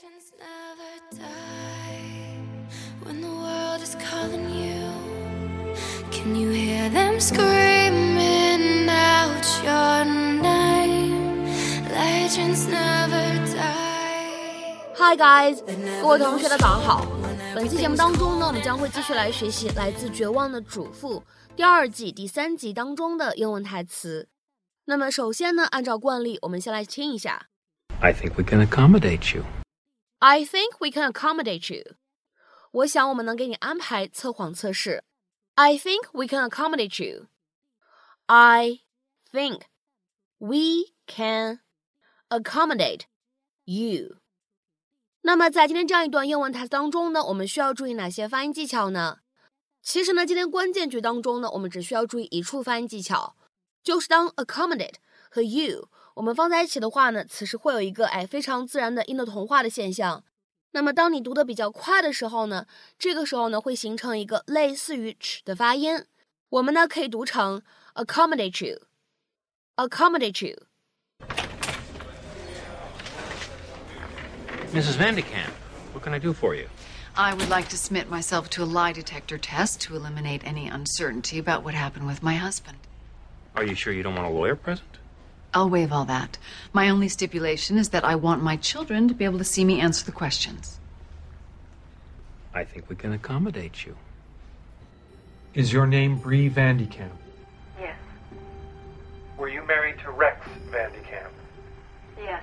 Hi guys，各位同学大家早上好。本期节目当中呢，我们将会继续来学习 来自《绝望的主妇》第二季第三集当中的英文台词。那么首先呢，按照惯例，我们先来听一下。I think we can accommodate you. I think we can accommodate you。我想我们能给你安排测谎测试。I think we can accommodate you. I think we can accommodate you. 那么在今天这样一段英文台词当中呢，我们需要注意哪些发音技巧呢？其实呢，今天关键句当中呢，我们只需要注意一处发音技巧，就是当 accommodate 和 you 我们放在一起的话呢，此时会有一个哎非常自然的音的同化的现象。那么当你读的比较快的时候呢，这个时候呢会形成一个类似于 ch 的发音，我们呢可以读成 accommodate you，accommodate you。Mrs. Van de Kamp, what can I do for you? I would like to submit myself to a lie detector test to eliminate any uncertainty about what happened with my husband. Are you sure you don't want a lawyer present? I'll waive all that. My only stipulation is that I want my children to be able to see me answer the questions. I think we can accommodate you. Is your name Bree Van de Kamp? Yes. Were you married to Rex Van de Kamp? Yes.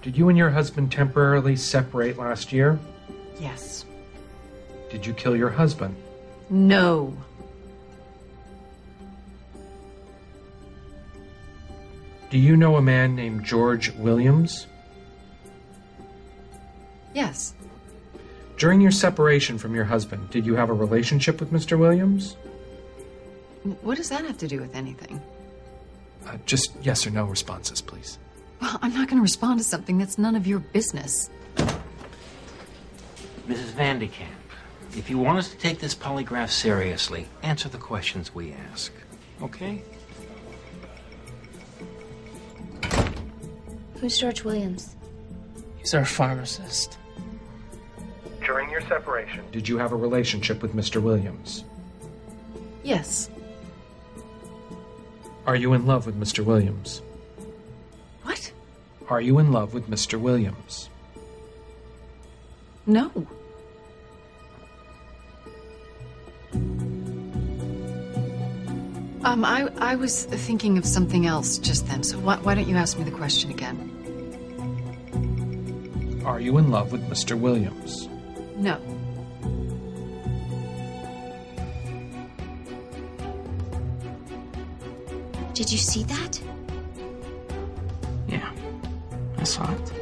Did you and your husband temporarily separate last year? Yes. Did you kill your husband? No. Do you know a man named George Williams? Yes. During your separation from your husband, did you have a relationship with Mr. Williams? What does that have to do with anything? Uh, just yes or no responses, please. Well, I'm not going to respond to something that's none of your business. Mrs. Van de Kamp, if you want us to take this polygraph seriously, answer the questions we ask. Okay? Who's George Williams? He's our pharmacist. During your separation, did you have a relationship with Mr. Williams? Yes. Are you in love with Mr. Williams? What? Are you in love with Mr. Williams? No. Um, I, I was thinking of something else just then, so why, why don't you ask me the question again? Are you in love with Mr. Williams? No. Did you see that? Yeah, I saw it.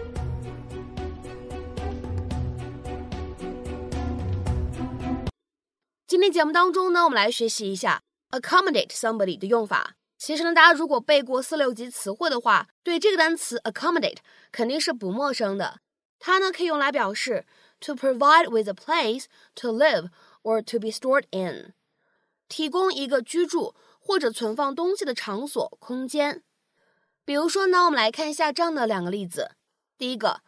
Accommodate somebody 的用法。其实呢，大家如果背过四六级词汇的话，对这个单词 accommodate 肯定是不陌生的。它呢可以用来表示 to provide with a place to live or to be stored in，提供一个居住或者存放东西的场所、空间。比如说呢，我们来看一下这样的两个例子。第一个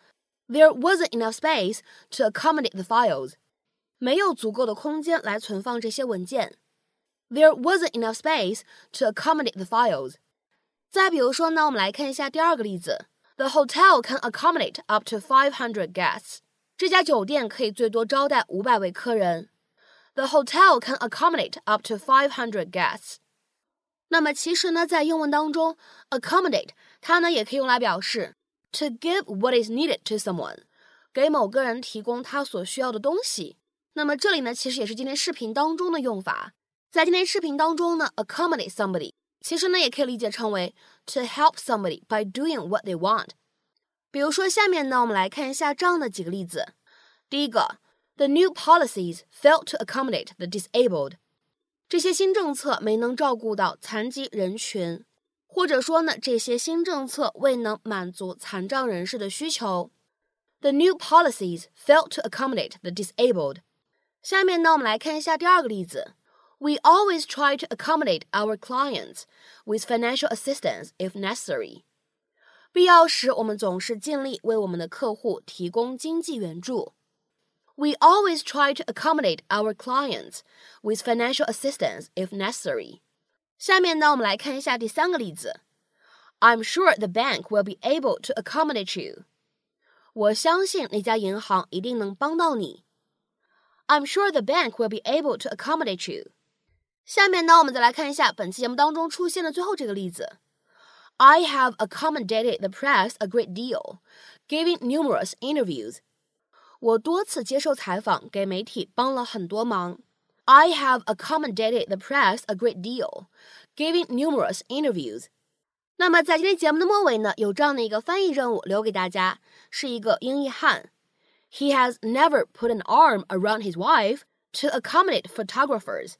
，There wasn't enough space to accommodate the files。没有足够的空间来存放这些文件。There wasn't enough space to accommodate the files。再比如说呢，我们来看一下第二个例子。The hotel can accommodate up to five hundred guests。这家酒店可以最多招待五百位客人。The hotel can accommodate up to five hundred guests。那么其实呢，在英文当中，accommodate 它呢也可以用来表示 to give what is needed to someone，给某个人提供他所需要的东西。那么这里呢，其实也是今天视频当中的用法。 在今天视频当中呢，accommodate somebody，其实呢也可以理解成为 to help somebody by doing what they want。比如说下面呢，我们来看一下这样的几个例子。第一个，the new policies failed to accommodate the disabled。这些新政策没能照顾到残疾人群，或者说呢，这些新政策未能满足残障人士的需求。The new policies failed to accommodate the disabled。下面呢，我们来看一下第二个例子。We always try to accommodate our clients with financial assistance if necessary。 必要时，我们总是尽力为我们的客户提供经济援助。We always try to accommodate our clients with financial assistance if necessary. 下面呢，我们来看一下第三个例子。I'm sure the bank will be able to accommodate you. 我相信那家银行一定能帮到你。I'm sure the bank will be able to accommodate you. 下面呢，我们再来看一下本期节目当中出现的最后这个例子。I have accommodated the press a great deal, giving numerous interviews. 我多次接受采访，给媒体帮了很多忙。I have accommodated the press a great deal, giving numerous interviews. 那么在今天节目的末尾呢，有这样的一个翻译任务留给大家，是一个英译汉。He has never put an arm around his wife to accommodate photographers.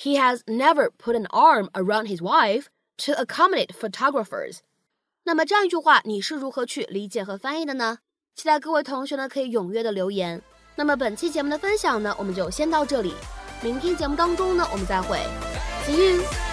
He has never put an arm around his wife to accommodate photographers。那么这样一句话，你是如何去理解和翻译的呢？期待各位同学呢可以踊跃的留言。那么本期节目的分享呢，我们就先到这里。明天节目当中呢，我们再会。See you。